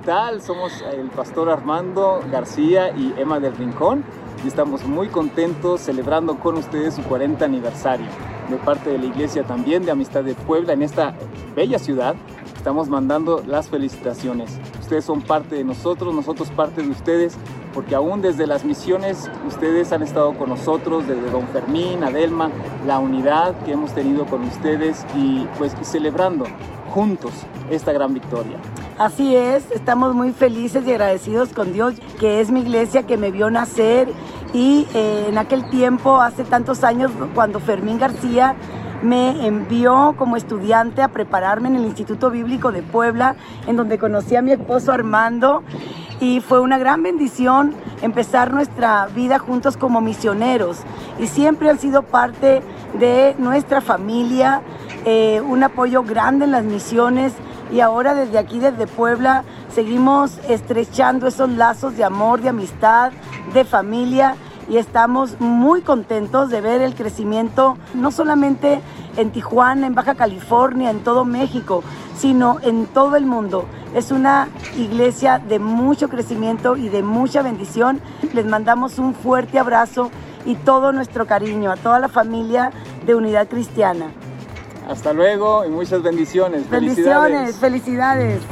tal? Somos el pastor Armando García y Emma del Rincón y estamos muy contentos celebrando con ustedes su 40 aniversario. De parte de la iglesia también de Amistad de Puebla en esta bella ciudad, estamos mandando las felicitaciones. Ustedes son parte de nosotros, nosotros parte de ustedes, porque aún desde las misiones ustedes han estado con nosotros, desde Don Fermín, Adelma, la unidad que hemos tenido con ustedes y pues celebrando juntos esta gran victoria. Así es, estamos muy felices y agradecidos con Dios, que es mi iglesia que me vio nacer. Y eh, en aquel tiempo, hace tantos años, cuando Fermín García me envió como estudiante a prepararme en el Instituto Bíblico de Puebla, en donde conocí a mi esposo Armando y fue una gran bendición empezar nuestra vida juntos como misioneros. Y siempre han sido parte de nuestra familia, eh, un apoyo grande en las misiones y ahora desde aquí, desde Puebla, seguimos estrechando esos lazos de amor, de amistad, de familia y estamos muy contentos de ver el crecimiento no solamente en Tijuana, en Baja California, en todo México, sino en todo el mundo. Es una iglesia de mucho crecimiento y de mucha bendición. Les mandamos un fuerte abrazo y todo nuestro cariño a toda la familia de Unidad Cristiana. Hasta luego y muchas bendiciones. Bendiciones, felicidades.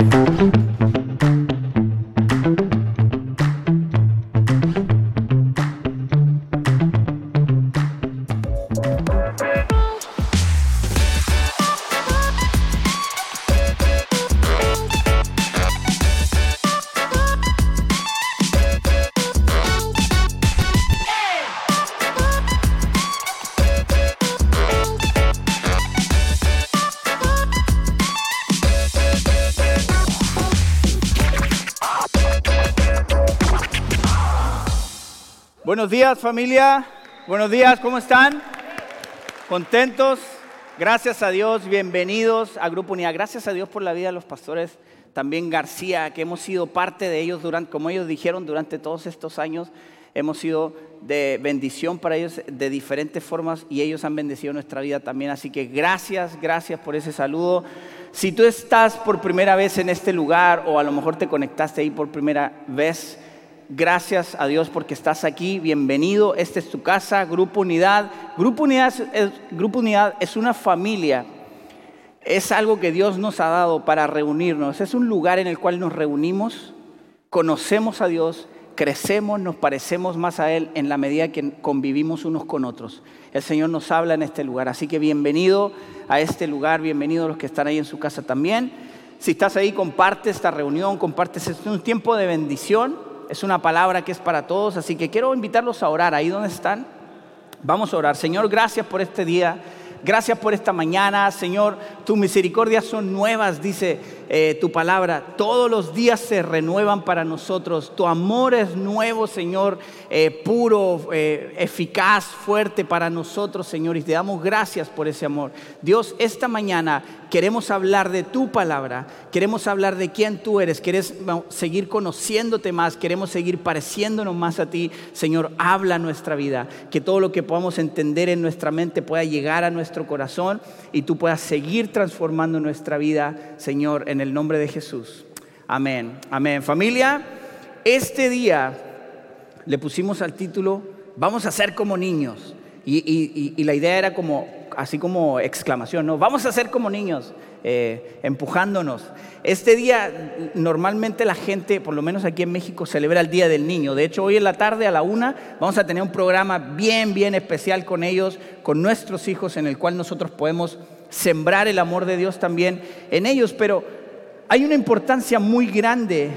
Buenos días familia, buenos días, ¿cómo están? ¿Contentos? Gracias a Dios, bienvenidos a Grupo Unidad. Gracias a Dios por la vida de los pastores también García, que hemos sido parte de ellos durante, como ellos dijeron, durante todos estos años. Hemos sido de bendición para ellos de diferentes formas y ellos han bendecido nuestra vida también. Así que gracias, gracias por ese saludo. Si tú estás por primera vez en este lugar o a lo mejor te conectaste ahí por primera vez, Gracias a Dios porque estás aquí. Bienvenido. Esta es tu casa, Grupo Unidad. Grupo Unidad es, una familia. Es algo que Dios nos ha dado para reunirnos. Es un lugar en el cual nos reunimos, conocemos a Dios, crecemos, nos parecemos más a Él en la medida que convivimos unos con otros. El Señor nos habla en este lugar. Así que bienvenido a este lugar, bienvenido a los que están ahí en su casa también. Si estás ahí, comparte esta reunión, comparte. Es un tiempo de bendición es una palabra que es para todos, así que quiero invitarlos a orar ahí donde están. Vamos a orar. Señor, gracias por este día. Gracias por esta mañana, Señor. Tus misericordias son nuevas, dice eh, tu palabra. Todos los días se renuevan para nosotros. Tu amor es nuevo, Señor, eh, puro, eh, eficaz, fuerte para nosotros, Señor. Y te damos gracias por ese amor. Dios, esta mañana queremos hablar de tu palabra, queremos hablar de quién tú eres, queremos seguir conociéndote más, queremos seguir pareciéndonos más a ti. Señor, habla nuestra vida, que todo lo que podamos entender en nuestra mente pueda llegar a nuestro corazón y tú puedas seguir transformando nuestra vida, Señor, el nombre de Jesús. Amén, amén. Familia, este día le pusimos al título, vamos a ser como niños. y la idea era como así como exclamación, ¿no? Vamos a ser como niños, eh, empujándonos. Este día normalmente la gente, por lo menos aquí en México, celebra el Día del Niño. De hecho, hoy en la tarde a la una vamos a tener un programa bien, bien especial con ellos, con nuestros hijos, en el cual nosotros podemos sembrar el amor de Dios también en ellos. Pero hay una importancia muy grande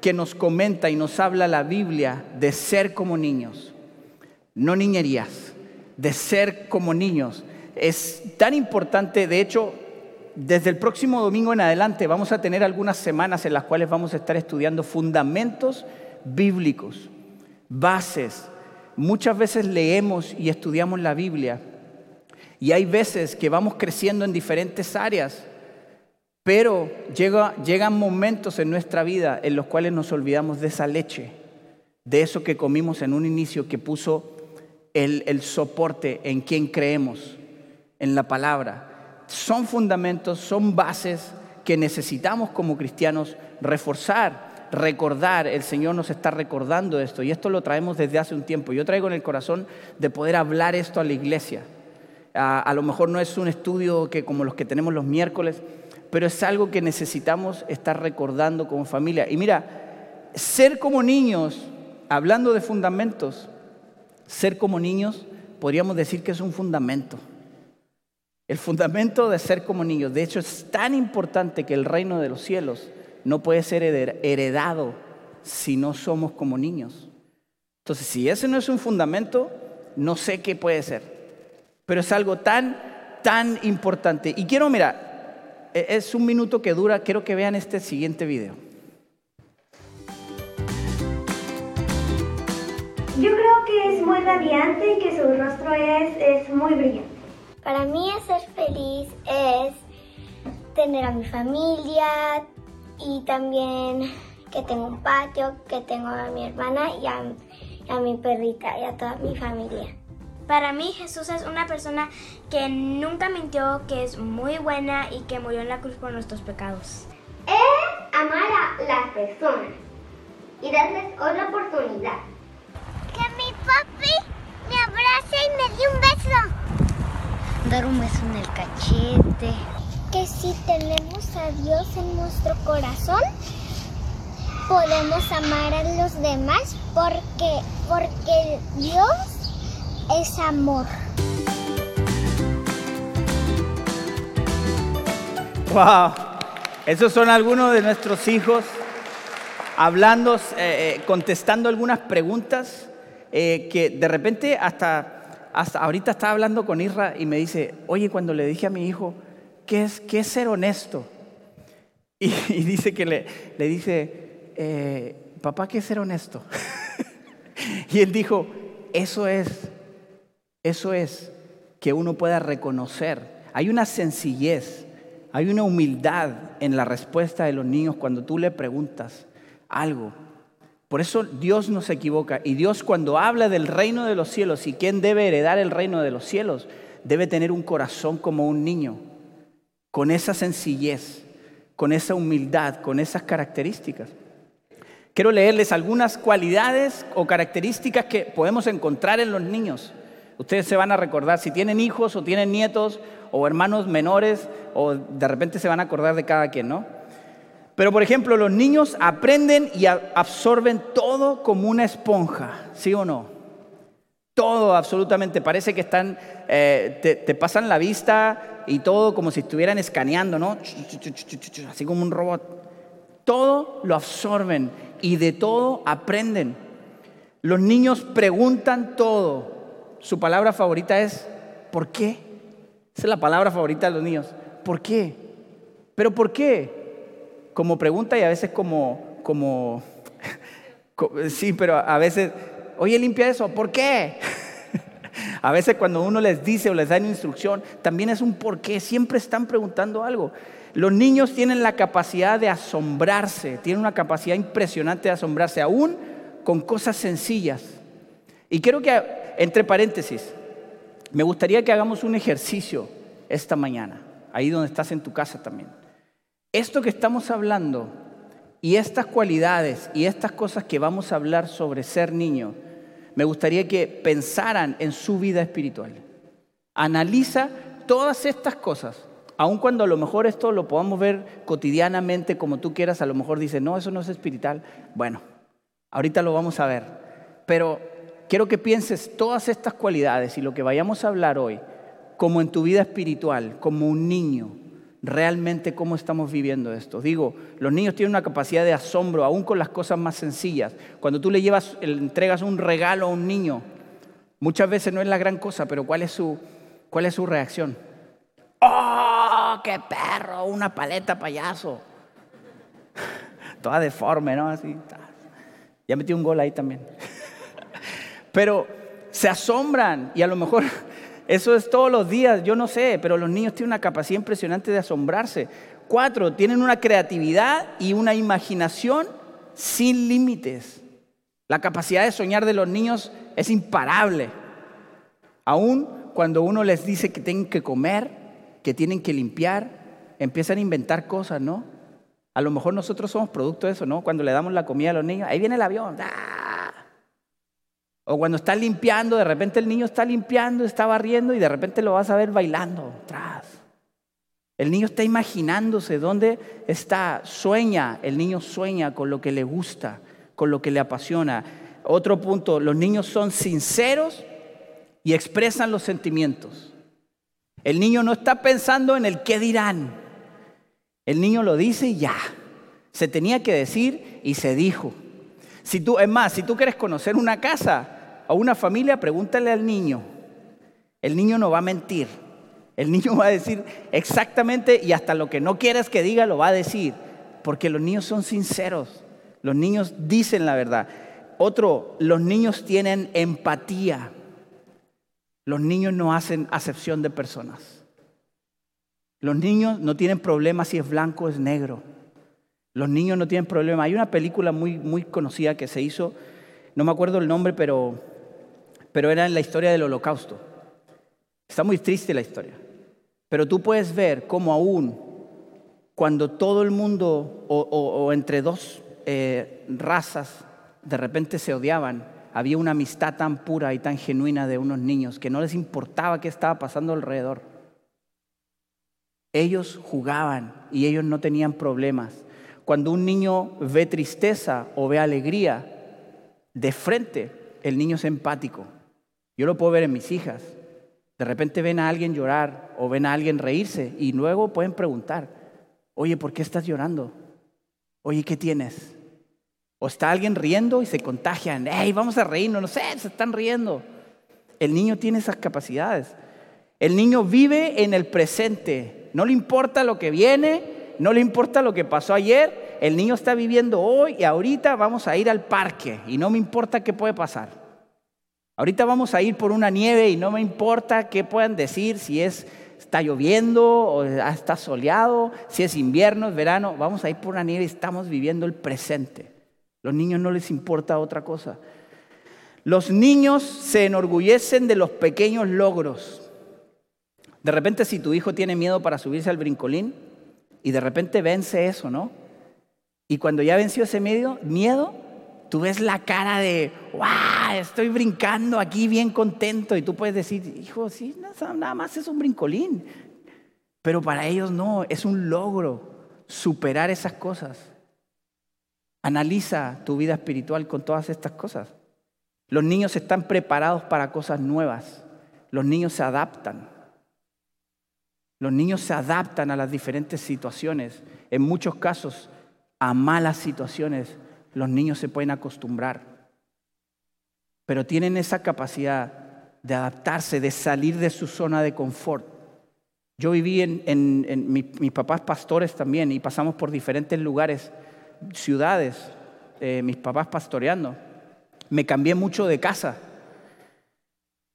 que nos comenta y nos habla la Biblia de ser como niños, no niñerías, de ser como niños es tan importante, de hecho, desde el próximo domingo en adelante vamos a tener algunas semanas en las cuales vamos a estar estudiando fundamentos bíblicos, bases. Muchas veces leemos y estudiamos la Biblia y hay veces que vamos creciendo en diferentes áreas, pero llegan momentos en nuestra vida en los cuales nos olvidamos de esa leche, de eso que comimos en un inicio que puso el soporte en quien creemos en la palabra. Son fundamentos, son bases que necesitamos como cristianos reforzar, recordar. El Señor nos está recordando esto y esto lo traemos desde hace un tiempo. Yo traigo en el corazón de poder hablar esto a la iglesia. A, lo mejor no es un estudio que como los que tenemos los miércoles, pero es algo que necesitamos estar recordando como familia. Y mira, ser como niños, hablando de fundamentos, ser como niños, podríamos decir que es un fundamento. El fundamento de ser como niños. De hecho, es tan importante que el reino de los cielos no puede ser heredado si no somos como niños. Entonces, si ese no es un fundamento, no sé qué puede ser. Pero es algo tan, tan importante. Y quiero, mira, es un minuto que dura, quiero que vean este siguiente video. Yo creo que es muy radiante y que su rostro es, es muy brillante. Para mí ser feliz es tener a mi familia y también que tengo un patio, que tengo a mi hermana y a, a mi perrita y a toda mi familia. Para mí Jesús es una persona que nunca mintió, que es muy buena y que murió en la cruz por nuestros pecados. Es amar a las personas y darles otra oportunidad que mi papi me abrace y me dé un beso. Dar un beso en el cachete. Que si tenemos a Dios en nuestro corazón, podemos amar a los demás porque, porque Dios es amor. Wow, esos son algunos de nuestros hijos hablando, eh, eh, contestando algunas preguntas eh, que de repente hasta, hasta ahorita estaba hablando con Isra y me dice, oye, cuando le dije a mi hijo, ¿qué es, qué es ser honesto? Y, dice que le, le dice, papá, ¿qué es ser honesto? y él dijo, eso es, eso es que uno pueda reconocer. Hay una sencillez, hay una humildad en la respuesta de los niños cuando tú le preguntas algo. Por eso Dios no se equivoca. Y Dios cuando habla del reino de los cielos y quién debe heredar el reino de los cielos, debe tener un corazón como un niño, con esa sencillez, con esa humildad, con esas características. Quiero leerles algunas cualidades o características que podemos encontrar en los niños. Ustedes se van a recordar, si tienen hijos o tienen nietos o hermanos menores, o de repente se van a acordar de cada quien, ¿no? Pero por ejemplo, los niños aprenden y absorben todo como una esponja, ¿sí o no? Todo absolutamente. Parece que están, eh, te, pasan la vista y todo como si estuvieran escaneando, ¿no? Así como un robot. Todo lo absorben y de todo aprenden. Los niños preguntan todo. Su palabra favorita es ¿por qué? Esa es la palabra favorita de los niños. ¿Por qué? ¿Pero por qué? como pregunta y a veces como, como, sí, pero a veces, oye, limpia eso, ¿por qué? A veces cuando uno les dice o les da una instrucción, también es un por qué, siempre están preguntando algo. Los niños tienen la capacidad de asombrarse, tienen una capacidad impresionante de asombrarse, aún con cosas sencillas. Y quiero que, entre paréntesis, me gustaría que hagamos un ejercicio esta mañana, ahí donde estás en tu casa también esto que estamos hablando y estas cualidades y estas cosas que vamos a hablar sobre ser niño, me gustaría que pensaran en su vida espiritual. Analiza todas estas cosas, aun cuando a lo mejor esto lo podamos ver cotidianamente como tú quieras, a lo mejor dices, no, eso no es espiritual. Bueno, ahorita lo vamos a ver, pero quiero que pienses todas estas cualidades y lo que vayamos a hablar hoy como en tu vida espiritual, como un niño, realmente cómo estamos viviendo esto. Digo, los niños tienen una capacidad de asombro, aún con las cosas más sencillas. Cuando tú le llevas, le entregas un regalo a un niño, muchas veces no es la gran cosa, pero ¿cuál es su, cuál es su reacción? ¡Oh, qué perro! Una paleta payaso. Toda deforme, ¿no? Así. Ya metí un gol ahí también. Pero se asombran y a lo mejor eso es todos los días, yo no sé, pero los niños tienen una capacidad impresionante de asombrarse. Cuatro, tienen una creatividad y una imaginación sin límites. La capacidad de soñar de los niños es imparable. Aún cuando uno les dice que tienen que comer, que tienen que limpiar, empiezan a inventar cosas, ¿no? A lo mejor nosotros somos producto de eso, ¿no? Cuando le damos la comida a los niños, ahí viene el avión. ¡ah! O cuando está limpiando, de repente el niño está limpiando, está barriendo y de repente lo vas a ver bailando atrás. El niño está imaginándose dónde está, sueña, el niño sueña con lo que le gusta, con lo que le apasiona. Otro punto, los niños son sinceros y expresan los sentimientos. El niño no está pensando en el qué dirán. El niño lo dice y ya. Se tenía que decir y se dijo. Si tú, es más, si tú quieres conocer una casa o una familia, pregúntale al niño. El niño no va a mentir. El niño va a decir exactamente y hasta lo que no quieras que diga lo va a decir, porque los niños son sinceros. Los niños dicen la verdad. Otro, los niños tienen empatía. Los niños no hacen acepción de personas. Los niños no tienen problema si es blanco o es negro. Los niños no tienen problema. Hay una película muy, muy conocida que se hizo, no me acuerdo el nombre, pero, pero era en la historia del holocausto. Está muy triste la historia. Pero tú puedes ver cómo aún cuando todo el mundo o, entre dos eh, razas de repente se odiaban, había una amistad tan pura y tan genuina de unos niños que no les importaba qué estaba pasando alrededor. Ellos jugaban y ellos no tenían problemas. Cuando un niño ve tristeza o ve alegría, de frente el niño es empático. Yo lo puedo ver en mis hijas. De repente ven a alguien llorar o ven a alguien reírse y luego pueden preguntar, oye, ¿por qué estás llorando? Oye, ¿qué tienes? O está alguien riendo y se contagian. ¡Ey, vamos a reírnos! No sé, se están riendo. El niño tiene esas capacidades. El niño vive en el presente. No le importa lo que viene, no le importa lo que pasó ayer. El niño está viviendo hoy y ahorita vamos a ir al parque y no me importa qué puede pasar. Ahorita vamos a ir por una nieve y no me importa qué puedan decir, si es está lloviendo o está soleado, si es invierno, es verano, vamos a ir por una nieve y estamos viviendo el presente. Los niños no les importa otra cosa. Los niños se enorgullecen de los pequeños logros. De repente si tu hijo tiene miedo para subirse al brincolín y de repente vence eso, ¿no? Y cuando ya venció ese miedo, miedo, tú ves la cara de, ¡wow! Estoy brincando aquí bien contento. Y tú puedes decir, hijo, sí, nada más es un brincolín. Pero para ellos no, es un logro superar esas cosas. Analiza tu vida espiritual con todas estas cosas. Los niños están preparados para cosas nuevas. Los niños se adaptan. Los niños se adaptan a las diferentes situaciones. En muchos casos, a malas situaciones, los niños se pueden acostumbrar. Pero tienen esa capacidad de adaptarse, de salir de su zona de confort. Yo viví en, mis papás pastores también y pasamos por diferentes lugares ciudades, eh, mis papás pastoreando. Me cambié mucho de casa.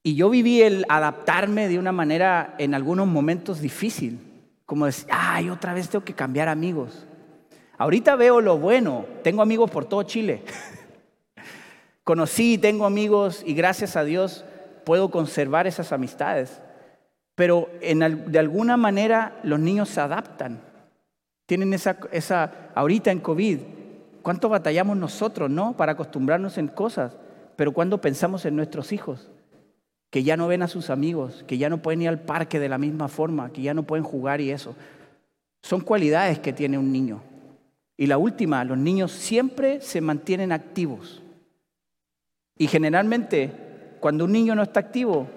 Y yo viví el adaptarme de una manera en algunos momentos difícil. Como decir, ay, otra vez tengo que cambiar amigos. Ahorita veo lo bueno. Tengo amigos por todo Chile. Conocí, tengo amigos y gracias a Dios puedo conservar esas amistades. Pero de alguna manera los niños se adaptan. Tienen esa, esa, ahorita en COVID, ¿cuánto batallamos nosotros, no? Para acostumbrarnos en cosas. Pero cuando pensamos en nuestros hijos, que ya no ven a sus amigos, que ya no pueden ir al parque de la misma forma, que ya no pueden jugar y eso. Son cualidades que tiene un niño. Y la última, los niños siempre se mantienen activos. Y generalmente, cuando un niño no está activo,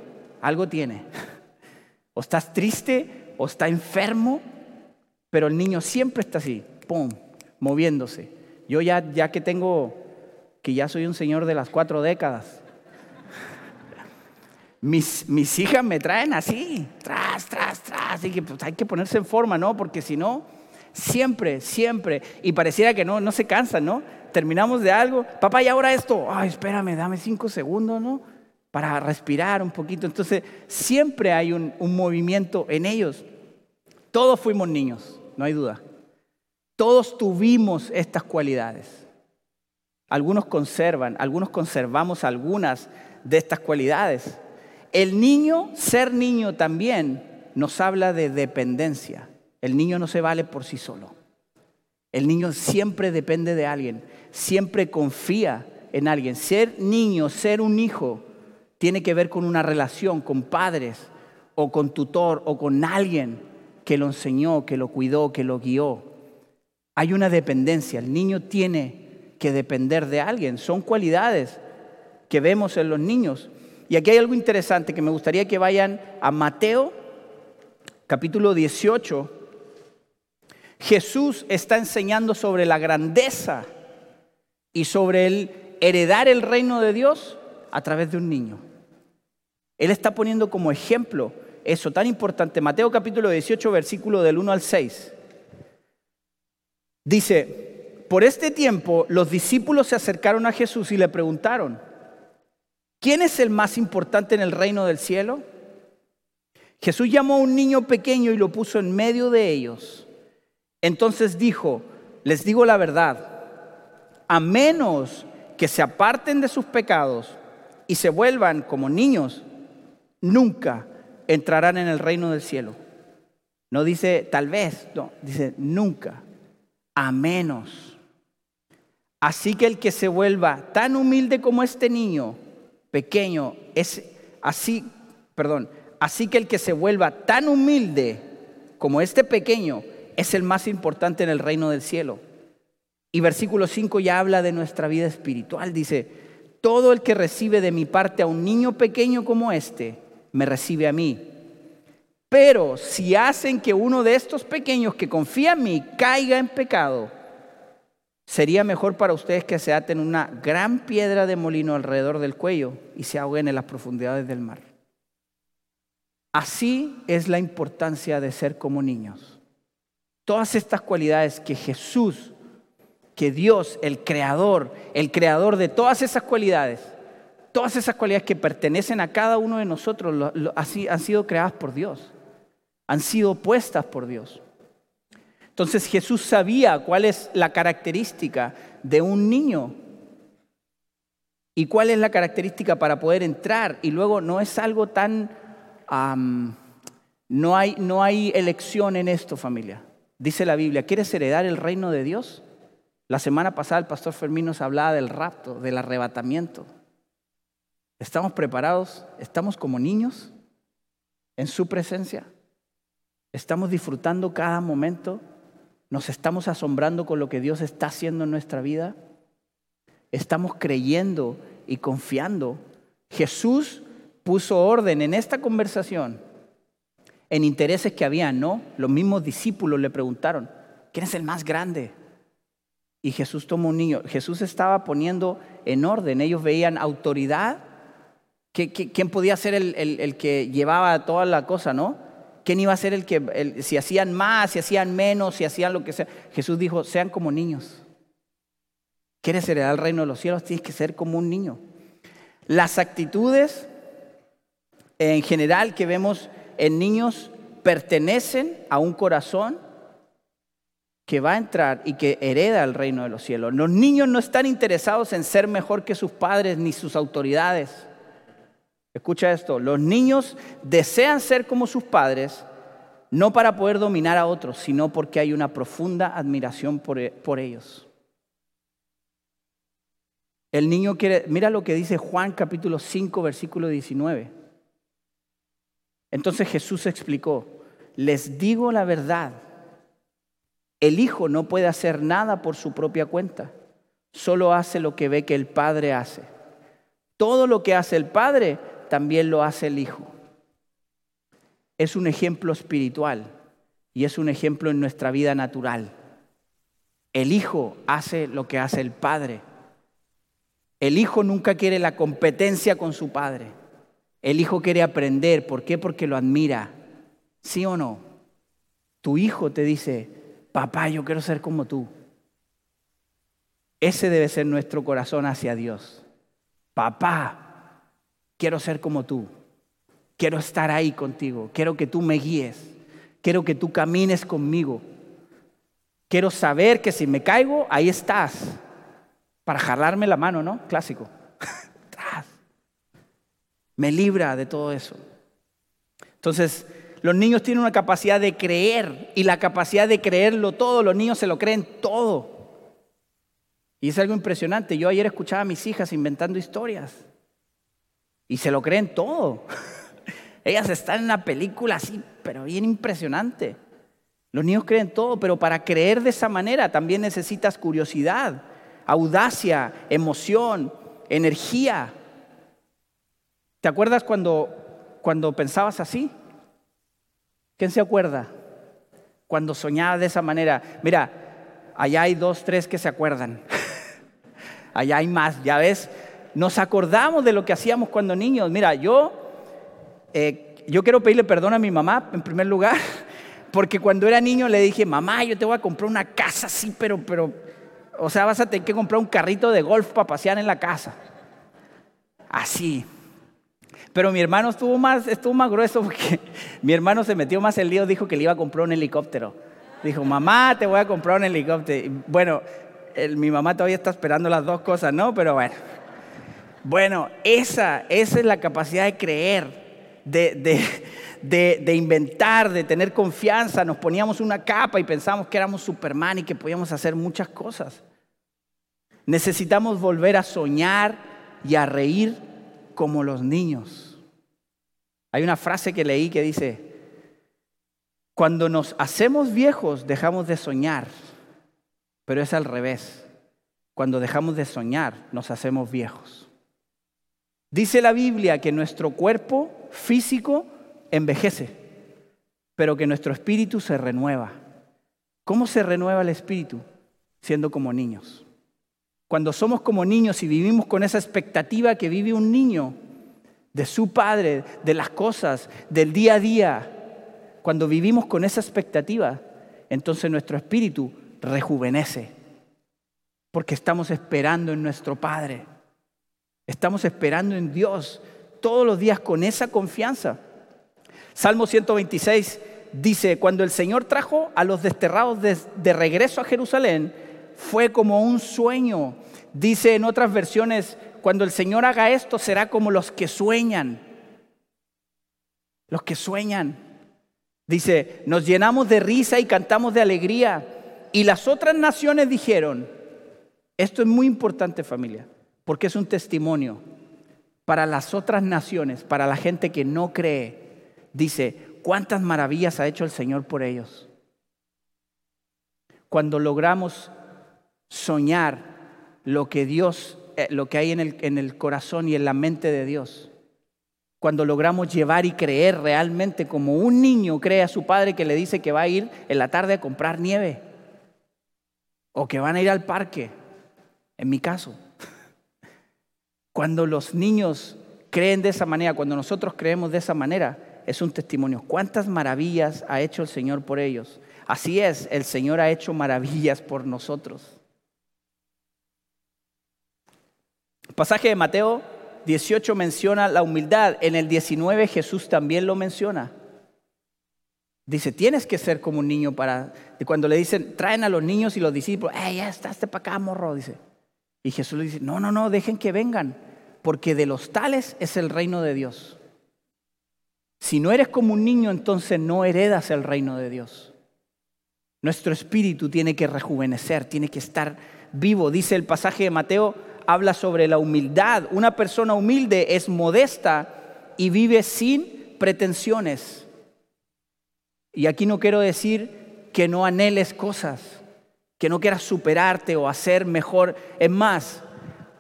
algo tiene. O estás triste, o está enfermo, pero el niño siempre está así, pum, moviéndose. Yo ya, ya que tengo, que ya soy un señor de las cuatro décadas, mis, mis hijas me traen así, tras, tras, tras, y que pues, hay que ponerse en forma, ¿no? Porque si no, siempre, siempre, y pareciera que no, no se cansan, ¿no? Terminamos de algo, papá, y ahora esto, ay, espérame, dame cinco segundos, ¿no? Para respirar un poquito. Entonces, siempre hay un, un movimiento en ellos. Todos fuimos niños no hay duda. Todos tuvimos estas cualidades. Algunos conservan, algunos conservamos algunas de estas cualidades. El niño, ser niño también, nos habla de dependencia. El niño no se vale por sí solo. El niño siempre depende de alguien, siempre confía en alguien. Ser niño, ser un hijo, tiene que ver con una relación con padres o con tutor o con alguien que lo enseñó, que lo cuidó, que lo guió. Hay una dependencia. El niño tiene que depender de alguien. Son cualidades que vemos en los niños. Y aquí hay algo interesante que me gustaría que vayan a Mateo capítulo 18. Jesús está enseñando sobre la grandeza y sobre el heredar el reino de Dios a través de un niño. Él está poniendo como ejemplo eso tan importante. Mateo capítulo 18, versículo del 1 al 6. Dice, por este tiempo los discípulos se acercaron a Jesús y le preguntaron, ¿quién es el más importante en el reino del cielo? Jesús llamó a un niño pequeño y lo puso en medio de ellos. Entonces dijo, les digo la verdad, a menos que se aparten de sus pecados y se vuelvan como niños, nunca entrarán en el reino del cielo. No dice tal vez, no, dice nunca, a menos. Así que el que se vuelva tan humilde como este niño pequeño, es así, perdón, así que el que se vuelva tan humilde como este pequeño es el más importante en el reino del cielo. Y versículo 5 ya habla de nuestra vida espiritual. Dice, todo el que recibe de mi parte a un niño pequeño como este, me recibe a mí. Pero si hacen que uno de estos pequeños que confía en mí caiga en pecado, sería mejor para ustedes que se aten una gran piedra de molino alrededor del cuello y se ahoguen en las profundidades del mar. Así es la importancia de ser como niños. Todas estas cualidades que Jesús, que Dios, el creador, el creador de todas esas cualidades, todas esas cualidades que pertenecen a cada uno de nosotros así, han sido creadas por Dios, han sido puestas por Dios. Entonces Jesús sabía cuál es la característica de un niño y cuál es la característica para poder entrar. Y luego no es algo tan... no, hay, no hay elección en esto, familia. Dice la Biblia, ¿quieres heredar el reino de Dios? La semana pasada el pastor Fermín nos hablaba del rapto, del arrebatamiento. ¿Estamos preparados? ¿Estamos como niños en su presencia? ¿Estamos disfrutando cada momento? ¿Nos estamos asombrando con lo que Dios está haciendo en nuestra vida? ¿Estamos creyendo y confiando? Jesús puso orden en esta conversación en intereses que había, ¿no? Los mismos discípulos le preguntaron, ¿quién es el más grande? Y Jesús tomó un niño. Jesús estaba poniendo en orden. Ellos veían autoridad ¿Quién podía ser el, que llevaba toda la cosa, no? ¿Quién iba a ser el que, si hacían más, si hacían menos, si hacían lo que sea? Jesús dijo, sean como niños. ¿Quieres heredar el reino de los cielos? Tienes que ser como un niño. Las actitudes en general que vemos en niños pertenecen a un corazón que va a entrar y que hereda el reino de los cielos. Los niños no están interesados en ser mejor que sus padres ni sus autoridades. Escucha esto, los niños desean ser como sus padres, no para poder dominar a otros, sino porque hay una profunda admiración por, e, ellos. El niño quiere, mira lo que dice Juan capítulo 5, versículo 19. Entonces Jesús explicó, les digo la verdad, el hijo no puede hacer nada por su propia cuenta, solo hace lo que ve que el padre hace. Todo lo que hace el padre también lo hace el Hijo. Es un ejemplo espiritual y es un ejemplo en nuestra vida natural. El Hijo hace lo que hace el Padre. El Hijo nunca quiere la competencia con su Padre. El Hijo quiere aprender. ¿Por qué? Porque lo admira. ¿Sí o no? Tu Hijo te dice, papá, yo quiero ser como tú. Ese debe ser nuestro corazón hacia Dios. Papá, quiero ser como tú, quiero estar ahí contigo, quiero que tú me guíes, quiero que tú camines conmigo, quiero saber que si me caigo, ahí estás, para jalarme la mano, ¿no? Clásico. me libra de todo eso. Entonces, Los niños tienen una capacidad de creer y la capacidad de creerlo todo. Los niños se lo creen todo. Y es algo impresionante. Yo ayer escuchaba a mis hijas inventando historias y se lo creen todo. Ellas están en una película así, pero bien impresionante. Los niños creen todo, pero para creer de esa manera también necesitas curiosidad, audacia, emoción, energía. ¿Te acuerdas cuando, cuando pensabas así? ¿Quién se acuerda? Cuando soñaba de esa manera. Mira, allá hay dos, tres que se acuerdan. allá hay más, ya ves. Nos acordamos de lo que hacíamos cuando niños. Mira, yo, eh, yo quiero pedirle perdón a mi mamá en primer lugar, porque cuando era niño le dije, mamá, yo te voy a comprar una casa así, pero, pero, o sea, vas a tener que comprar un carrito de golf para pasear en la casa. Así. Pero mi hermano estuvo más, estuvo más grueso porque mi hermano se metió más en lío, dijo que le iba a comprar un helicóptero. Dijo, mamá, te voy a comprar un helicóptero. bueno, mi mamá todavía está esperando las dos cosas, ¿no? Pero bueno. Bueno, esa, esa es la capacidad de creer, de, de, inventar, de tener confianza. Nos poníamos una capa y pensamos que éramos Superman y que podíamos hacer muchas cosas. Necesitamos volver a soñar y a reír como los niños. Hay una frase que leí que dice, cuando nos hacemos viejos dejamos de soñar, pero es al revés. Cuando dejamos de soñar nos hacemos viejos. Dice la Biblia que nuestro cuerpo físico envejece, pero que nuestro espíritu se renueva. ¿Cómo se renueva el espíritu? Siendo como niños. Cuando somos como niños y vivimos con esa expectativa que vive un niño de su padre, de las cosas, del día a día, cuando vivimos con esa expectativa, entonces nuestro espíritu rejuvenece, porque estamos esperando en nuestro Padre, estamos esperando en Dios todos los días con esa confianza. Salmo 126 dice, cuando el Señor trajo a los desterrados de, de regreso a Jerusalén, fue como un sueño. Dice en otras versiones, cuando el Señor haga esto será como los que sueñan. Los que sueñan. Dice, nos llenamos de risa y cantamos de alegría. Y las otras naciones dijeron, esto es muy importante familia, porque es un testimonio para las otras naciones, para la gente que no cree. Dice, ¿cuántas maravillas ha hecho el Señor por ellos? Cuando logramos soñar lo que Dios, eh, lo que hay en el, en el corazón y en la mente de Dios. Cuando logramos llevar y creer realmente como un niño cree a su padre que le dice que va a ir en la tarde a comprar nieve o que van a ir al parque, en mi caso. Cuando los niños creen de esa manera, cuando nosotros creemos de esa manera, es un testimonio. ¿Cuántas maravillas ha hecho el Señor por ellos? Así es, el Señor ha hecho maravillas por nosotros. El pasaje de Mateo 18 menciona la humildad, en el 19 Jesús también lo menciona. Dice, tienes que ser como un niño para... Y cuando le dicen, traen a los niños y los discípulos, ¡eh, ya estás para acá, morro! Dice. Y Jesús le dice, no, no, no, dejen que vengan, porque de los tales es el reino de Dios. Si no eres como un niño, entonces no heredas el reino de Dios. Nuestro espíritu tiene que rejuvenecer, tiene que estar vivo. Dice el pasaje de Mateo habla sobre la humildad. Una persona humilde es modesta y vive sin pretensiones. Y aquí no quiero decir que no anheles cosas, que no quieras superarte o hacer mejor. Es más,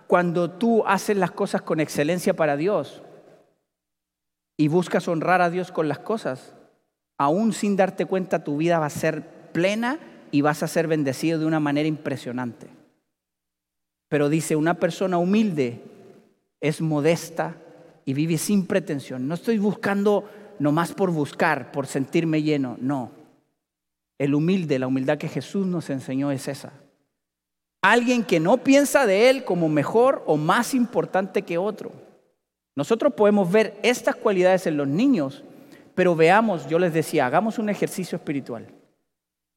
cuando tú haces las cosas con excelencia para Dios y buscas honrar a Dios con las cosas, aún sin darte cuenta tu vida va a ser plena y vas a ser bendecido de una manera impresionante. Pero dice, una persona humilde es modesta y vive sin pretensión. No estoy buscando nomás por buscar, por sentirme lleno, no. El humilde, la humildad que Jesús nos enseñó es esa. Alguien que no piensa de él como mejor o más importante que otro. Nosotros podemos ver estas cualidades en los niños, pero veamos, yo les decía, hagamos un ejercicio espiritual.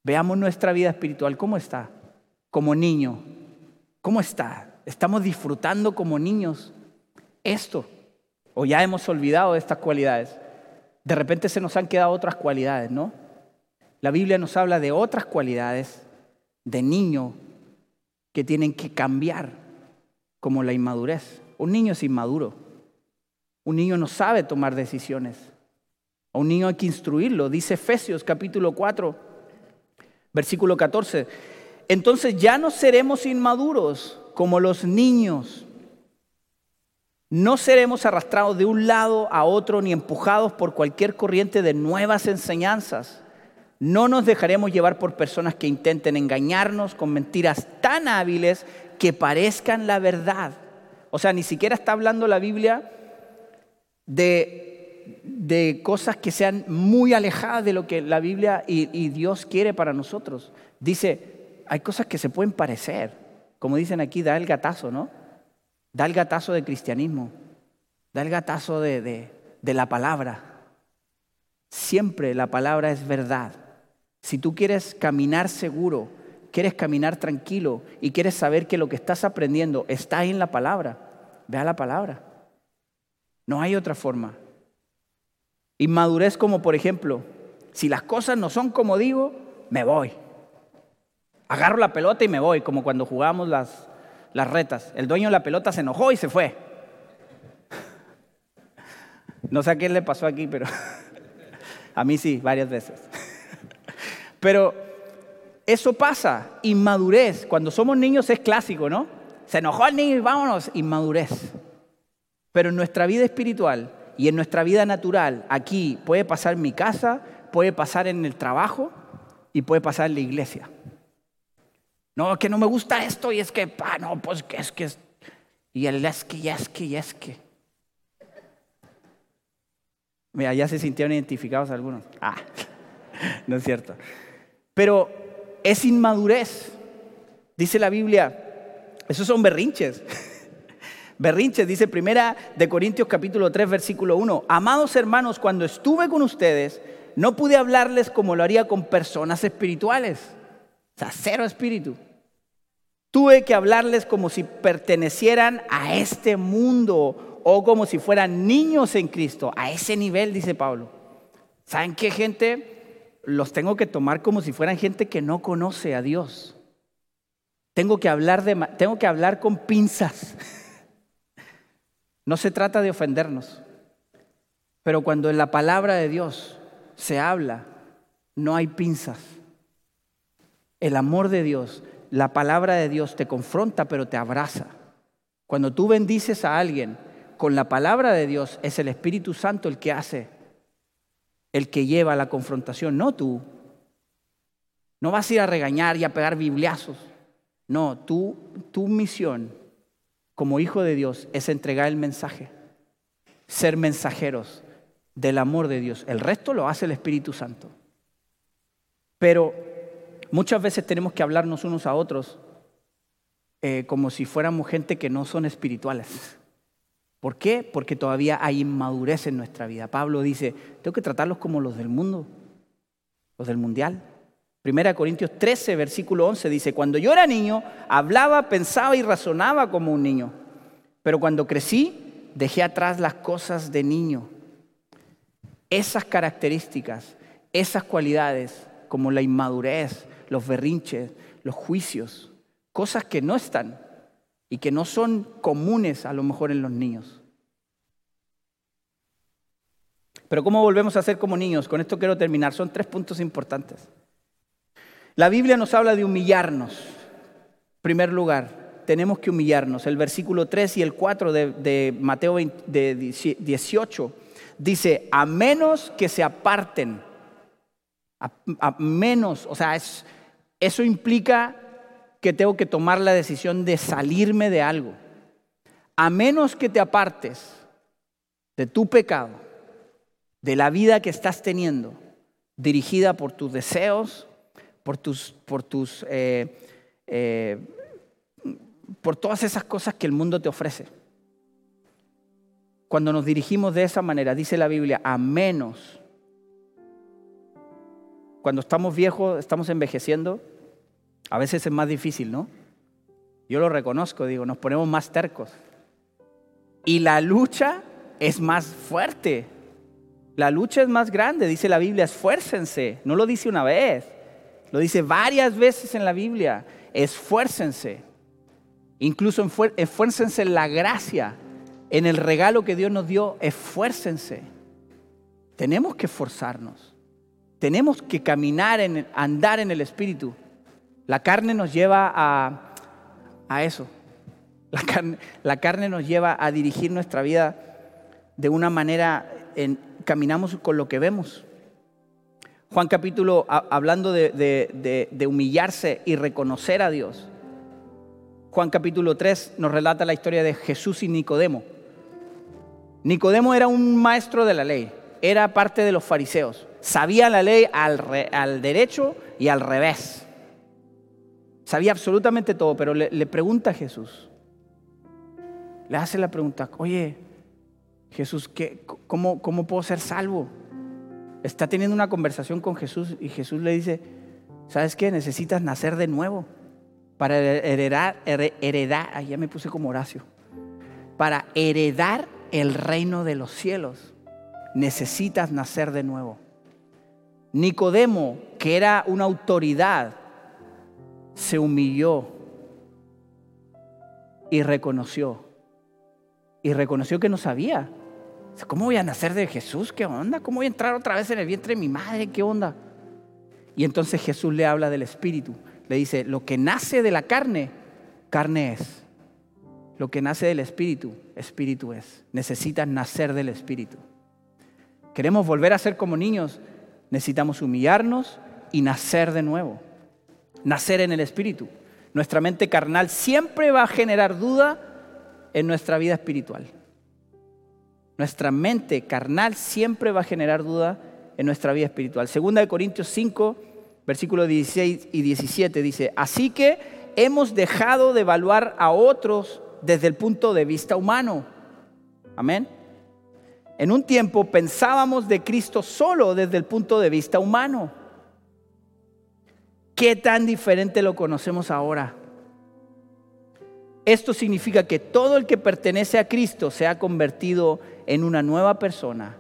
Veamos nuestra vida espiritual, ¿cómo está? Como niño, ¿Cómo está? ¿Estamos disfrutando como niños esto? ¿O ya hemos olvidado estas cualidades? de repente se nos han quedado otras cualidades, ¿no? La Biblia nos habla de otras cualidades de niño que tienen que cambiar, como la inmadurez. Un niño es inmaduro. Un niño no sabe tomar decisiones. A un niño hay que instruirlo. Dice Efesios capítulo 4, versículo 14. Entonces ya no seremos inmaduros como los niños. No seremos arrastrados de un lado a otro ni empujados por cualquier corriente de nuevas enseñanzas. No nos dejaremos llevar por personas que intenten engañarnos con mentiras tan hábiles que parezcan la verdad. O sea, ni siquiera está hablando la Biblia de, de cosas que sean muy alejadas de lo que la Biblia y, y Dios quiere para nosotros. Dice, hay cosas que se pueden parecer. Como dicen aquí, da el gatazo, ¿no? Da el gatazo de cristianismo. Da el gatazo de, de, la palabra. Siempre la palabra es verdad. Si tú quieres caminar seguro, quieres caminar tranquilo y quieres saber que lo que estás aprendiendo está en la palabra, ve a la palabra. No hay otra forma. Inmadurez como por ejemplo, si las cosas no son como digo, me voy. Agarro la pelota y me voy, como cuando jugábamos las, las retas. El dueño de la pelota se enojó y se fue. No sé a quién le pasó aquí, pero a mí sí, varias veces. Pero eso pasa, inmadurez. Cuando somos niños es clásico, ¿no? Se enojó el niño y vámonos, inmadurez. Pero en nuestra vida espiritual y en nuestra vida natural, aquí puede pasar en mi casa, puede pasar en el trabajo y puede pasar en la iglesia. No, que no me gusta esto y es que, ah, no, pues que es que es. Y el es que, y es que, y es que. Mira, ya se sintieron identificados algunos. Ah, no es cierto. Pero es inmadurez. Dice la Biblia, esos son berrinches. berrinches, dice primera de Corintios capítulo 3 versículo 1. Amados hermanos, cuando estuve con ustedes, no pude hablarles como lo haría con personas espirituales. Sea, cero espíritu. Tuve que hablarles como si pertenecieran a este mundo o como si fueran niños en Cristo. A ese nivel, dice Pablo. ¿Saben qué, gente? los tengo que tomar como si fueran gente que no conoce a Dios. Tengo que hablar, de, tengo que hablar con pinzas. No se trata de ofendernos, pero cuando en la palabra de Dios se habla, no hay pinzas. El amor de Dios, la palabra de Dios te confronta, pero te abraza. Cuando tú bendices a alguien con la palabra de Dios, es el Espíritu Santo el que hace el que lleva la confrontación, no tú. No vas a ir a regañar y a pegar bibliazos. No, tú, tu misión como hijo de Dios es entregar el mensaje, ser mensajeros del amor de Dios. El resto lo hace el Espíritu Santo. Pero muchas veces tenemos que hablarnos unos a otros eh, como si fuéramos gente que no son espirituales. ¿Por qué? Porque todavía hay inmadurez en nuestra vida. Pablo dice, tengo que tratarlos como los del mundo, los del mundial. Primera Corintios 13, versículo 11 dice, cuando yo era niño, hablaba, pensaba y razonaba como un niño, pero cuando crecí, dejé atrás las cosas de niño. Esas características, esas cualidades, como la inmadurez, los berrinches, los juicios, cosas que no están y que no son comunes a lo mejor en los niños. Pero ¿cómo volvemos a ser como niños? Con esto quiero terminar. Son tres puntos importantes. La Biblia nos habla de humillarnos. En primer lugar, tenemos que humillarnos. El versículo 3 y el 4 de, Mateo 18 dice, a menos que se aparten, a, menos, o sea, eso implica que tengo que tomar la decisión de salirme de algo. A menos que te apartes de tu pecado, de la vida que estás teniendo, dirigida por tus deseos, por tus, por tus, eh, eh, por todas esas cosas que el mundo te ofrece. Cuando nos dirigimos de esa manera, dice la Biblia, a menos, cuando estamos viejos, estamos envejeciendo, a veces es más difícil, ¿no? Yo lo reconozco, digo, nos ponemos más tercos. Y la lucha es más fuerte. La lucha es más grande, dice la Biblia, esfuércense. No lo dice una vez, lo dice varias veces en la Biblia. Esfuércense. Incluso esfuércense en la gracia, en el regalo que Dios nos dio. Esfuércense. Tenemos que esforzarnos. Tenemos que caminar, en, andar en el Espíritu. La carne nos lleva a, a eso. La carne, la carne, nos lleva a dirigir nuestra vida de una manera, en, caminamos con lo que vemos. Juan capítulo, hablando de, de humillarse y reconocer a Dios. Juan capítulo 3 nos relata la historia de Jesús y Nicodemo. Nicodemo era un maestro de la ley, era parte de los fariseos. Sabía la ley al, derecho y al revés. Sabía absolutamente todo, pero le, pregunta a Jesús. Le hace la pregunta, oye, Jesús, cómo, ¿cómo puedo ser salvo? Está teniendo una conversación con Jesús y Jesús le dice, ¿sabes qué? Necesitas nacer de nuevo para heredar, heredar, ya me puse como Horacio, para heredar el reino de los cielos. Necesitas nacer de nuevo. Nicodemo, que era una autoridad, se humilló y reconoció. Y reconoció que no sabía. ¿Cómo voy a nacer de Jesús? ¿Qué onda? ¿Cómo voy a entrar otra vez en el vientre de mi madre? ¿Qué onda? Y entonces Jesús le habla del Espíritu. Le dice, lo que nace de la carne, carne es. Lo que nace del Espíritu, Espíritu es. Necesitas nacer del Espíritu. Queremos volver a ser como niños. Necesitamos humillarnos y nacer de nuevo. Nacer en el Espíritu. Nuestra mente carnal siempre va a generar duda en nuestra vida espiritual. Nuestra mente carnal siempre va a generar duda en nuestra vida espiritual. Segunda de Corintios 5, versículos 16 y 17 dice, así que hemos dejado de evaluar a otros desde el punto de vista humano. Amén. En un tiempo pensábamos de Cristo solo desde el punto de vista humano. ¿Qué tan diferente lo conocemos ahora? Esto significa que todo el que pertenece a Cristo se ha convertido en una nueva persona.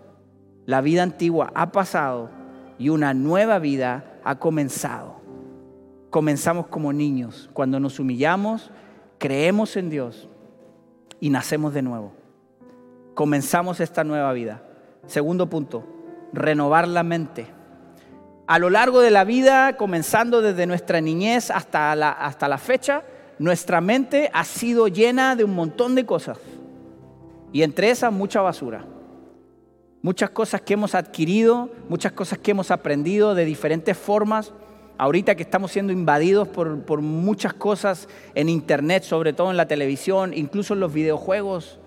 La vida antigua ha pasado y una nueva vida ha comenzado. Comenzamos como niños, cuando nos humillamos, creemos en Dios y nacemos de nuevo. Comenzamos esta nueva vida. Segundo punto, renovar la mente. A lo largo de la vida, comenzando desde nuestra niñez hasta la, hasta la fecha, nuestra mente ha sido llena de un montón de cosas. Y entre esas mucha basura. Muchas cosas que hemos adquirido, muchas cosas que hemos aprendido de diferentes formas. Ahorita que estamos siendo invadidos por, por muchas cosas en internet, sobre todo en la televisión, incluso en los videojuegos.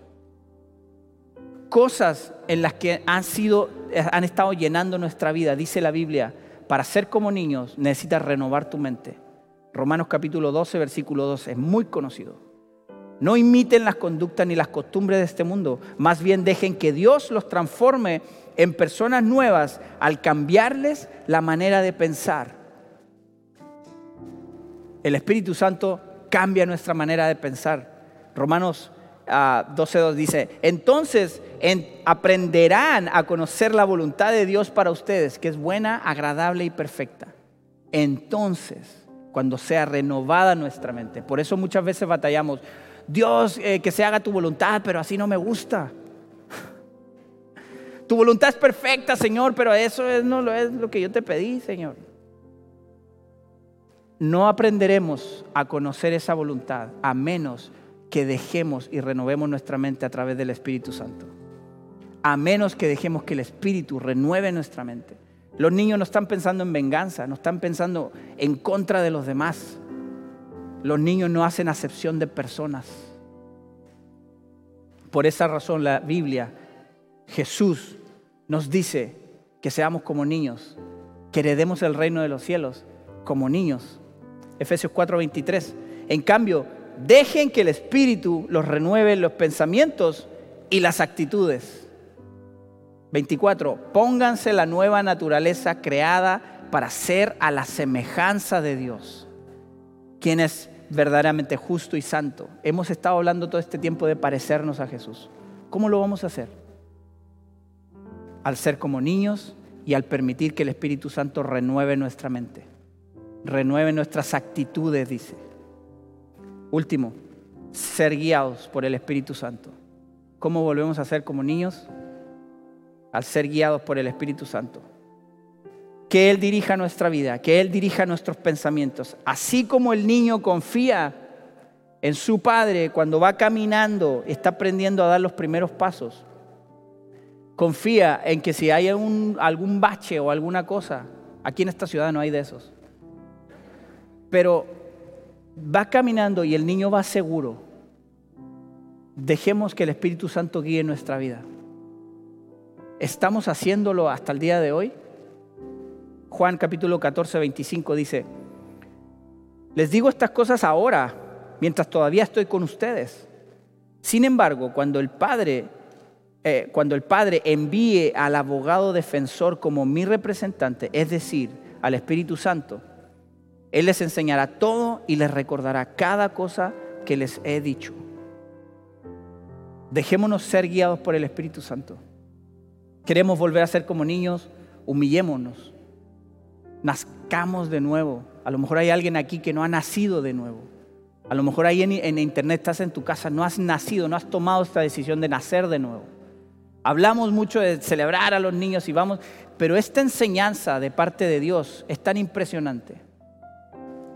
Cosas en las que han, sido, han estado llenando nuestra vida, dice la Biblia. Para ser como niños necesitas renovar tu mente. Romanos capítulo 12, versículo 12, es muy conocido. No imiten las conductas ni las costumbres de este mundo, más bien dejen que Dios los transforme en personas nuevas al cambiarles la manera de pensar. El Espíritu Santo cambia nuestra manera de pensar. Romanos 12.2 ah, dice, entonces aprenderán a conocer la voluntad de Dios para ustedes, que es buena, agradable y perfecta. Entonces, cuando sea renovada nuestra mente. Por eso muchas veces batallamos. Dios, eh, que se haga tu voluntad, pero así no me gusta. Tu voluntad es perfecta, Señor, pero eso no lo es lo que yo te pedí, Señor. No aprenderemos a conocer esa voluntad a menos dejemos y renovemos nuestra mente a través del Espíritu Santo. A menos que dejemos que el Espíritu renueve nuestra mente. Los niños no están pensando en venganza, no están pensando en contra de los demás. Los niños no hacen acepción de personas. Por esa razón la Biblia, Jesús nos dice que seamos como niños, que heredemos el reino de los cielos como niños. Efesios 4:23. En cambio, dejen que el Espíritu los renueve los pensamientos y las actitudes. 24. Pónganse la nueva naturaleza creada para ser a la semejanza de Dios, quien es verdaderamente justo y santo. Hemos estado hablando todo este tiempo de parecernos a Jesús. ¿Cómo lo vamos a hacer? al ser como niños y al permitir que el Espíritu Santo renueve nuestra mente, renueve nuestras actitudes, dice. Último, ser guiados por el Espíritu Santo. ¿Cómo volvemos a ser como niños? Al ser guiados por el Espíritu Santo. Que Él dirija nuestra vida, que Él dirija nuestros pensamientos. Así como el niño confía en su padre cuando va caminando, está aprendiendo a dar los primeros pasos. Confía en que si hay algún bache o alguna cosa, aquí en esta ciudad no hay de esos. Pero va caminando y el niño va seguro. Dejemos que el Espíritu Santo guíe nuestra vida. ¿Estamos haciéndolo hasta el día de hoy? Juan capítulo 14, 25 dice, les digo estas cosas ahora mientras todavía estoy con ustedes. Sin embargo, cuando el Padre, eh, cuando el Padre envíe al abogado defensor como mi representante, es decir, al Espíritu Santo, Él les enseñará todo y les recordará cada cosa que les he dicho. Dejémonos ser guiados por el Espíritu Santo. Queremos volver a ser como niños, humillémonos, nazcamos de nuevo. A lo mejor hay alguien aquí que no ha nacido de nuevo. A lo mejor ahí en, internet estás en tu casa, no has nacido, no has tomado esta decisión de nacer de nuevo. Hablamos mucho de celebrar a los niños y vamos, pero esta enseñanza de parte de Dios es tan impresionante.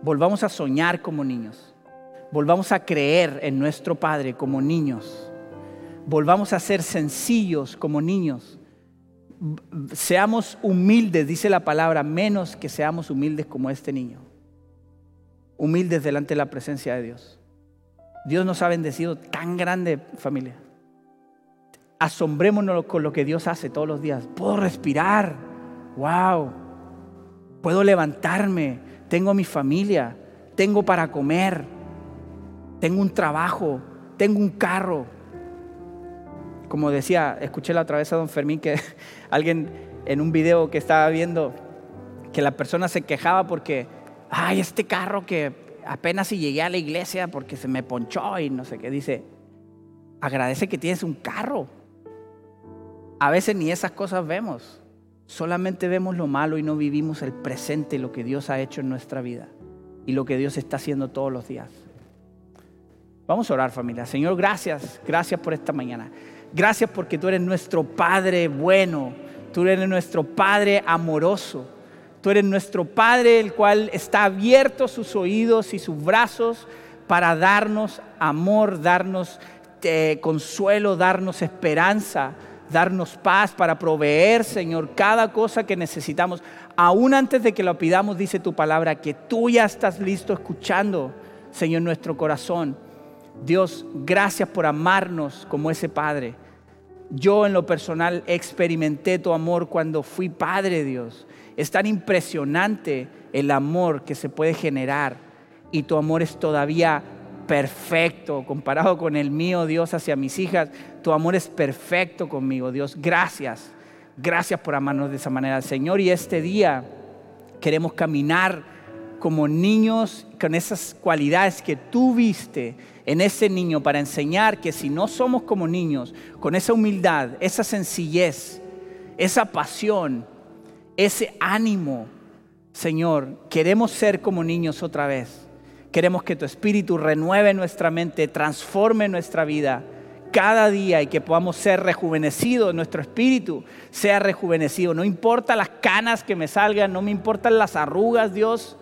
Volvamos a soñar como niños. Volvamos a creer en nuestro Padre como niños. Volvamos a ser sencillos como niños. Seamos humildes, dice la palabra, menos que seamos humildes como este niño humildes delante de la presencia de Dios. Dios nos ha bendecido tan grande familia. Asombrémonos con lo que Dios hace todos los días. Puedo respirar. Wow. Puedo levantarme. Tengo mi familia. Tengo para comer. Tengo un trabajo. Tengo un carro. Como decía, escuché la otra vez a don Fermín que alguien en un video que estaba viendo que la persona se quejaba porque ay, este carro que apenas si llegué a la iglesia porque se me ponchó y no sé qué, dice, agradece que tienes un carro. A veces ni esas cosas vemos, solamente vemos lo malo y no vivimos el presente, lo que Dios ha hecho en nuestra vida y lo que Dios está haciendo todos los días. Vamos a orar familia. Señor, gracias, gracias por esta mañana. Gracias porque tú eres nuestro Padre bueno, tú eres nuestro Padre amoroso. Tú eres nuestro Padre, el cual está abierto sus oídos y sus brazos para darnos amor, darnos eh, consuelo, darnos esperanza, darnos paz, para proveer, Señor, cada cosa que necesitamos. Aún antes de que lo pidamos, dice tu palabra, que tú ya estás listo escuchando, Señor, nuestro corazón. Dios, gracias por amarnos como ese Padre. Yo en lo personal experimenté tu amor cuando fui Padre, Dios. Es tan impresionante el amor que se puede generar y tu amor es todavía perfecto comparado con el mío, Dios, hacia mis hijas. Tu amor es perfecto conmigo, Dios. Gracias. Gracias por amarnos de esa manera, Señor. Y este día queremos caminar como niños con esas cualidades que tú viste en ese niño para enseñar que si no somos como niños, con esa humildad, esa sencillez, esa pasión, ese ánimo, Señor, queremos ser como niños otra vez. Queremos que tu Espíritu renueve nuestra mente, transforme nuestra vida cada día y que podamos ser rejuvenecidos, nuestro espíritu sea rejuvenecido. No importa las canas que me salgan, no me importan las arrugas, Dios.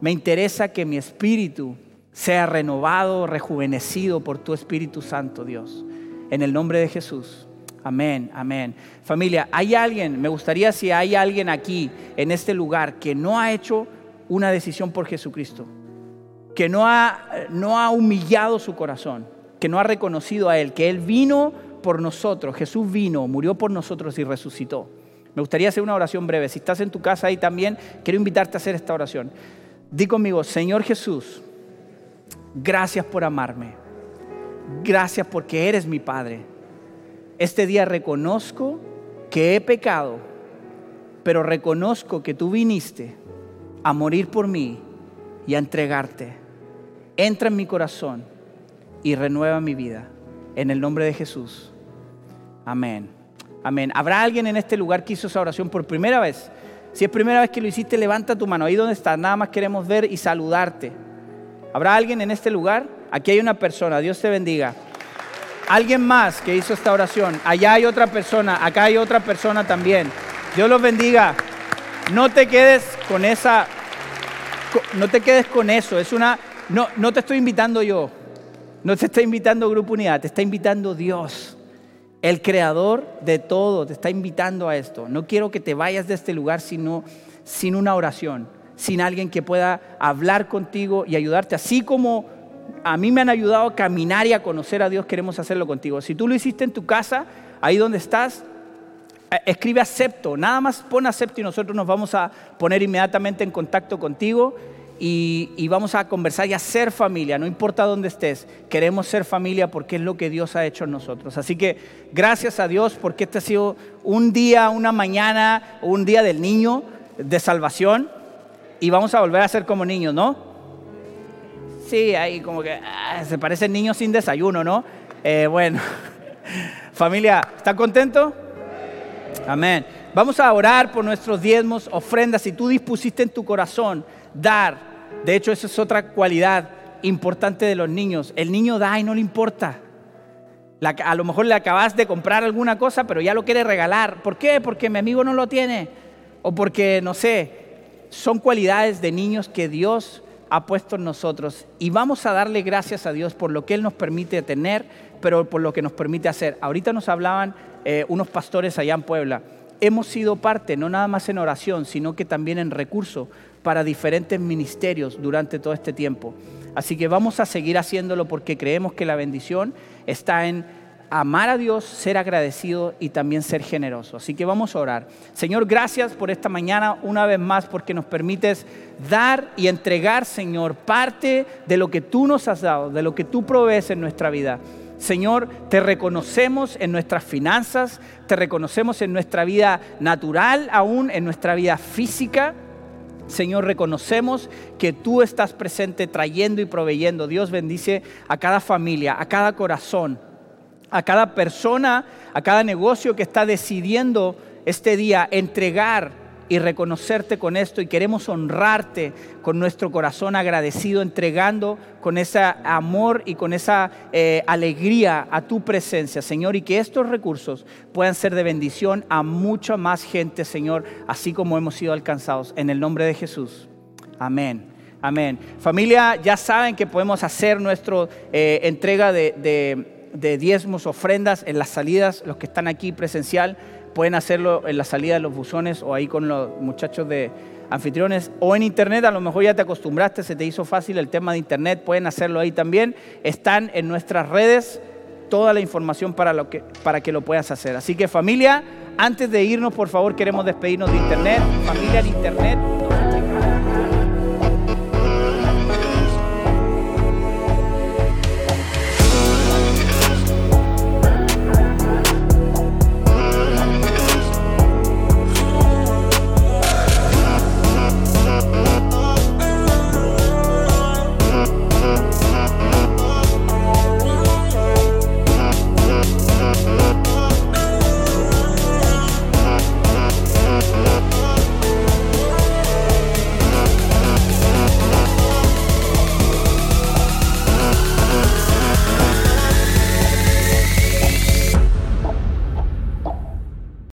Me interesa que mi espíritu sea renovado, rejuvenecido por tu Espíritu Santo, Dios. En el nombre de Jesús. Amén, amén. Familia, hay alguien, me gustaría si hay alguien aquí, en este lugar, que no ha hecho una decisión por Jesucristo, que no ha, no ha humillado su corazón, que no ha reconocido a Él, que Él vino por nosotros, Jesús vino, murió por nosotros y resucitó. Me gustaría hacer una oración breve. Si estás en tu casa ahí también, quiero invitarte a hacer esta oración. Di conmigo, Señor Jesús, gracias por amarme. Gracias porque eres mi Padre. Este día reconozco que he pecado, pero reconozco que tú viniste a morir por mí y a entregarte. Entra en mi corazón y renueva mi vida. En el nombre de Jesús. Amén. Amén. ¿Habrá alguien en este lugar que hizo esa oración por primera vez? Si es primera vez que lo hiciste, levanta tu mano. Ahí donde estás, nada más queremos ver y saludarte. ¿Habrá alguien en este lugar? Aquí hay una persona, Dios te bendiga. Alguien más que hizo esta oración. Allá hay otra persona, acá hay otra persona también. Dios los bendiga. No te quedes con esa, no te quedes con eso. Es una, no, no te estoy invitando yo. No te está invitando Grupo Unidad, te está invitando Dios. El creador de todo te está invitando a esto. No quiero que te vayas de este lugar sino, sin una oración, sin alguien que pueda hablar contigo y ayudarte. Así como a mí me han ayudado a caminar y a conocer a Dios, queremos hacerlo contigo. Si tú lo hiciste en tu casa, ahí donde estás, eh, escribe acepto. Nada más pon acepto y nosotros nos vamos a poner inmediatamente en contacto contigo y, vamos a conversar y a ser familia, no importa dónde estés, queremos ser familia porque es lo que Dios ha hecho en nosotros. Así que gracias a Dios porque este ha sido un día, una mañana, un día del niño de salvación y vamos a volver a ser como niños, ¿no? Sí, ahí como que ah, se parecen niños sin desayuno, ¿no? Eh, bueno, familia, ¿están contentos? Amén. Vamos a orar por nuestros diezmos, ofrendas. Si tú dispusiste en tu corazón dar, de hecho, esa es otra cualidad importante de los niños. El niño da y no le importa. a lo mejor le acabas de comprar alguna cosa, pero ya lo quiere regalar. ¿Por qué? Porque mi amigo no lo tiene. O porque, no sé, son cualidades de niños que Dios ha puesto en nosotros. Y vamos a darle gracias a Dios por lo que Él nos permite tener, pero por lo que nos permite hacer. Ahorita nos hablaban eh, unos pastores allá en Puebla. Hemos sido parte, no nada más en oración, sino que también en recurso para diferentes ministerios durante todo este tiempo. Así que vamos a seguir haciéndolo porque creemos que la bendición está en amar a Dios, ser agradecido y también ser generoso. Así que vamos a orar. Señor, gracias por esta mañana una vez más porque nos permites dar y entregar, Señor, parte de lo que tú nos has dado, de lo que tú provees en nuestra vida. Señor, te reconocemos en nuestras finanzas, te reconocemos en nuestra vida natural, aún en nuestra vida física. Señor, reconocemos que tú estás presente trayendo y proveyendo. Dios bendice a cada familia, a cada corazón, a cada persona, a cada negocio que está decidiendo este día entregar y reconocerte con esto y queremos honrarte con nuestro corazón agradecido, entregando con ese amor y con esa eh, alegría a tu presencia, Señor, y que estos recursos puedan ser de bendición a mucha más gente, Señor, así como hemos sido alcanzados. En el nombre de Jesús. Amén. Amén. Familia, ya saben que podemos hacer nuestra eh, entrega de, de diezmos, ofrendas en las salidas, los que están aquí presencial pueden hacerlo en la salida de los buzones o ahí con los muchachos de anfitriones o en internet, a lo mejor ya te acostumbraste, se te hizo fácil el tema de internet, pueden hacerlo ahí también. Están en nuestras redes toda la información para, lo que, para que lo puedas hacer. Así que familia, antes de irnos, por favor, queremos despedirnos de internet. Familia en internet.